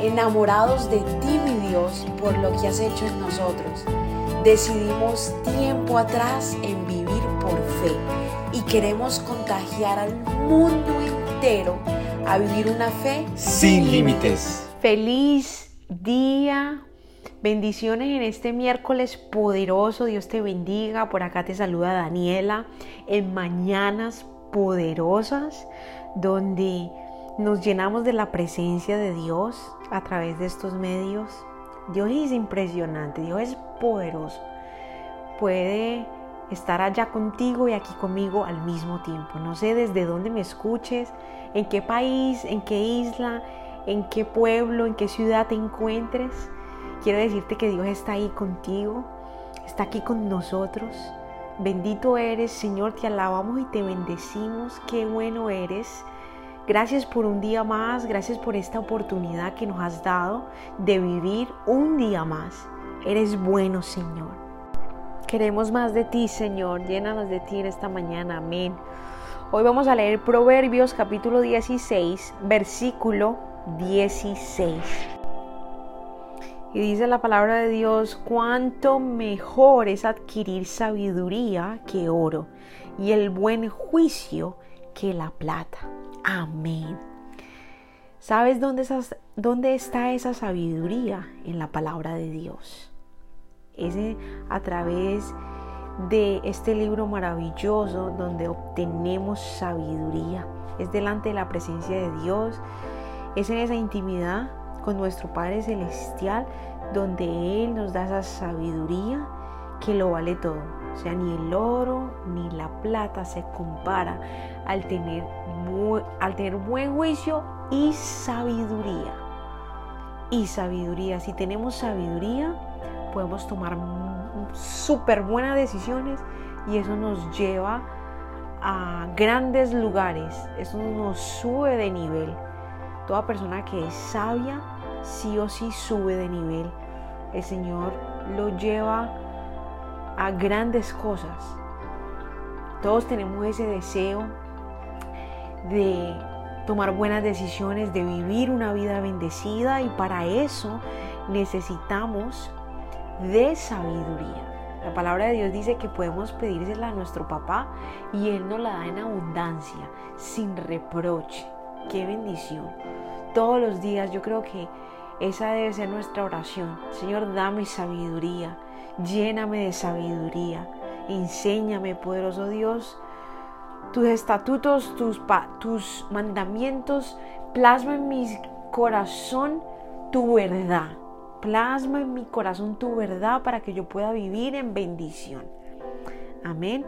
enamorados de ti, mi Dios, por lo que has hecho en nosotros. Decidimos tiempo atrás en vivir por fe y queremos contagiar al mundo entero a vivir una fe sin límites. Feliz día. Bendiciones en este miércoles poderoso. Dios te bendiga. Por acá te saluda Daniela en Mañanas Poderosas, donde nos llenamos de la presencia de Dios a través de estos medios. Dios es impresionante, Dios es poderoso. Puede estar allá contigo y aquí conmigo al mismo tiempo. No sé desde dónde me escuches, en qué país, en qué isla, en qué pueblo, en qué ciudad te encuentres. Quiero decirte que Dios está ahí contigo, está aquí con nosotros. Bendito eres, Señor, te alabamos y te bendecimos. Qué bueno eres. Gracias por un día más, gracias por esta oportunidad que nos has dado de vivir un día más. Eres bueno, Señor. Queremos más de ti, Señor. Llénanos de ti en esta mañana. Amén. Hoy vamos a leer Proverbios capítulo 16, versículo 16. Y dice la palabra de Dios, cuánto mejor es adquirir sabiduría que oro y el buen juicio que la plata. Amén. ¿Sabes dónde, dónde está esa sabiduría? En la palabra de Dios. Es a través de este libro maravilloso donde obtenemos sabiduría. Es delante de la presencia de Dios. Es en esa intimidad con nuestro Padre Celestial donde Él nos da esa sabiduría que lo vale todo. O sea, ni el oro ni la plata se compara al tener, al tener buen juicio y sabiduría. Y sabiduría. Si tenemos sabiduría, podemos tomar súper buenas decisiones y eso nos lleva a grandes lugares. Eso nos sube de nivel. Toda persona que es sabia, sí o sí sube de nivel. El Señor lo lleva a grandes cosas. Todos tenemos ese deseo de tomar buenas decisiones, de vivir una vida bendecida y para eso necesitamos de sabiduría. La palabra de Dios dice que podemos pedírsela a nuestro papá y Él nos la da en abundancia, sin reproche. Qué bendición. Todos los días yo creo que esa debe ser nuestra oración. Señor, dame sabiduría lléname de sabiduría, enséñame, poderoso Dios, tus estatutos, tus, tus mandamientos, plasma en mi corazón tu verdad. Plasma en mi corazón tu verdad para que yo pueda vivir en bendición. Amén.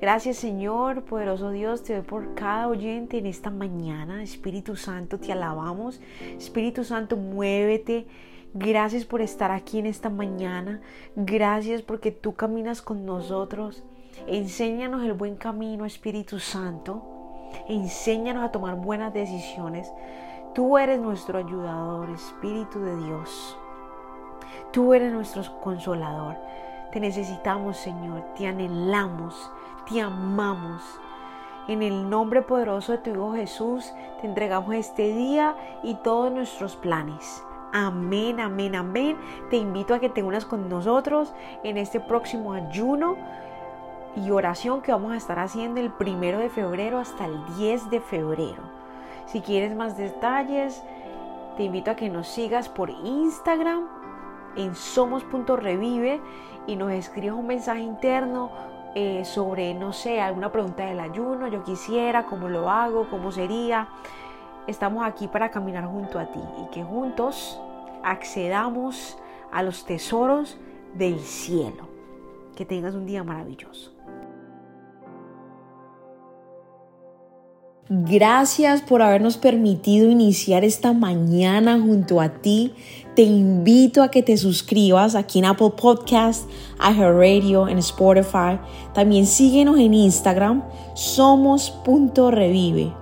Gracias Señor, poderoso Dios, te doy por cada oyente en esta mañana. Espíritu Santo, te alabamos. Espíritu Santo, muévete Gracias por estar aquí en esta mañana. Gracias porque tú caminas con nosotros. Enséñanos el buen camino, Espíritu Santo. Enséñanos a tomar buenas decisiones. Tú eres nuestro ayudador, Espíritu de Dios. Tú eres nuestro consolador. Te necesitamos, Señor. Te anhelamos. Te amamos. En el nombre poderoso de tu Hijo Jesús, te entregamos este día y todos nuestros planes. Amén, amén, amén. Te invito a que te unas con nosotros en este próximo ayuno y oración que vamos a estar haciendo el primero de febrero hasta el 10 de febrero. Si quieres más detalles, te invito a que nos sigas por Instagram en somos.revive y nos escribas un mensaje interno eh, sobre, no sé, alguna pregunta del ayuno, yo quisiera, cómo lo hago, cómo sería estamos aquí para caminar junto a ti y que juntos accedamos a los tesoros del cielo. Que tengas un día maravilloso. Gracias por habernos permitido iniciar esta mañana junto a ti. Te invito a que te suscribas aquí en Apple Podcast, Radio, en Spotify. También síguenos en Instagram, somos.revive